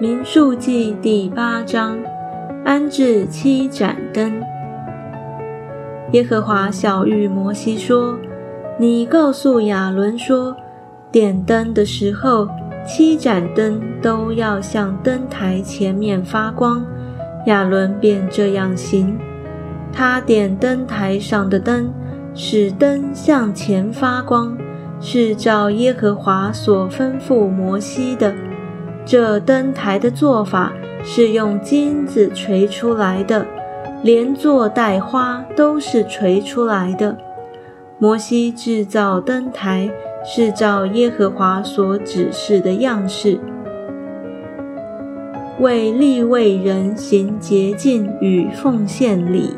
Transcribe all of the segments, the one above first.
民数记第八章，安置七盏灯。耶和华小谕摩西说：“你告诉亚伦说，点灯的时候，七盏灯都要向灯台前面发光。”亚伦便这样行。他点灯台上的灯，使灯向前发光，是照耶和华所吩咐摩西的。这灯台的做法是用金子锤出来的，连座带花都是锤出来的。摩西制造灯台是照耶和华所指示的样式，为立位人行洁净与奉献礼。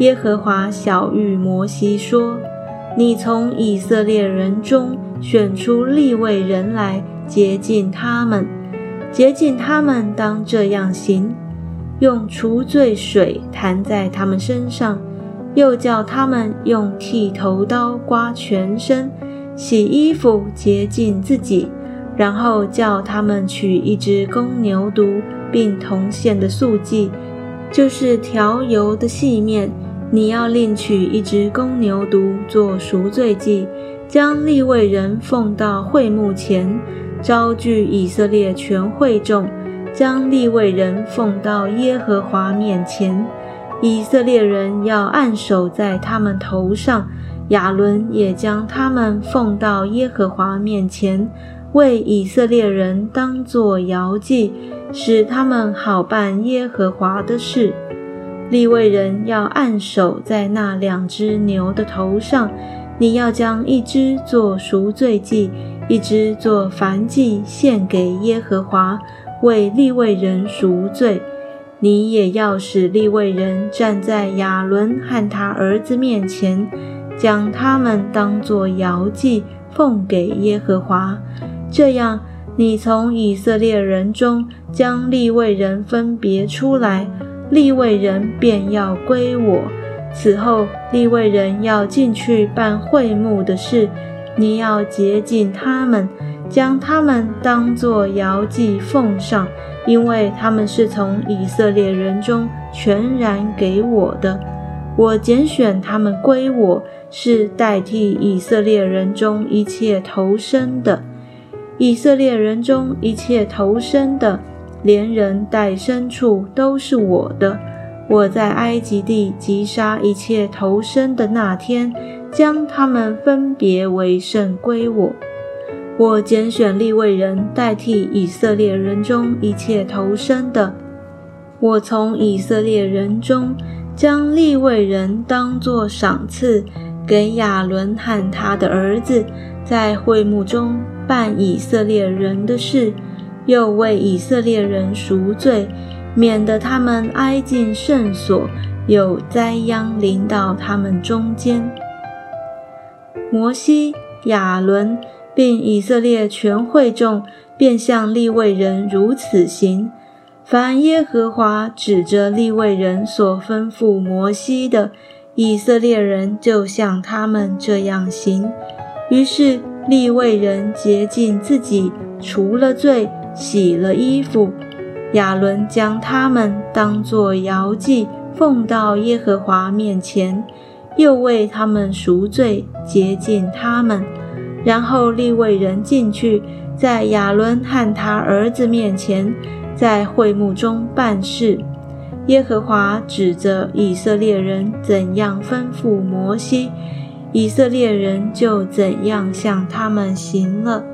耶和华小谕摩西说：“你从以色列人中选出立位人来。”洁净他们，洁净他们，当这样行：用除罪水弹在他们身上，又叫他们用剃头刀刮全身，洗衣服，洁净自己，然后叫他们取一只公牛犊，并同献的素祭，就是调油的细面。你要另取一只公牛犊做赎罪祭，将立位人奉到会幕前。招聚以色列全会众，将立位人奉到耶和华面前。以色列人要按手在他们头上，亚伦也将他们奉到耶和华面前，为以色列人当作摇祭，使他们好办耶和华的事。立位人要按手在那两只牛的头上，你要将一只做赎罪祭。一只做燔祭献给耶和华，为立位人赎罪。你也要使立位人站在亚伦和他儿子面前，将他们当作摇祭奉给耶和华。这样，你从以色列人中将立位人分别出来，立位人便要归我。此后，立位人要进去办会幕的事。你要洁净他们，将他们当作摇祭奉上，因为他们是从以色列人中全然给我的。我拣选他们归我，是代替以色列人中一切投生的。以色列人中一切投生的，连人带牲畜都是我的。我在埃及地击杀一切投生的那天。将他们分别为圣归我。我拣选立位人代替以色列人中一切投生的。我从以色列人中将立位人当作赏赐，给亚伦和他的儿子，在会幕中办以色列人的事，又为以色列人赎罪，免得他们挨进圣所，有灾殃临到他们中间。摩西、亚伦并以色列全会众，便向立位人如此行。凡耶和华指着立位人所吩咐摩西的，以色列人就像他们这样行。于是立位人洁净自己，除了罪，洗了衣服。亚伦将他们当作摇祭，奉到耶和华面前。又为他们赎罪，洁净他们，然后立位人进去，在亚伦和他儿子面前，在会幕中办事。耶和华指着以色列人怎样吩咐摩西，以色列人就怎样向他们行了。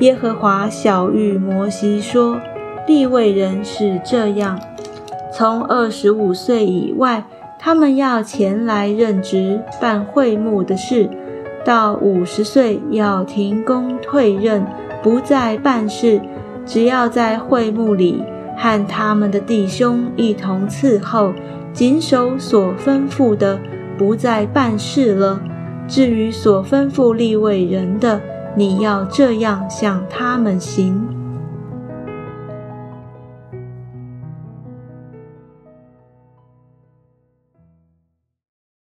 耶和华小谕摩西说：“立位人是这样，从二十五岁以外。”他们要前来任职办会幕的事，到五十岁要停工退任，不再办事，只要在会幕里和他们的弟兄一同伺候，谨守所吩咐的，不再办事了。至于所吩咐立位人的，你要这样向他们行。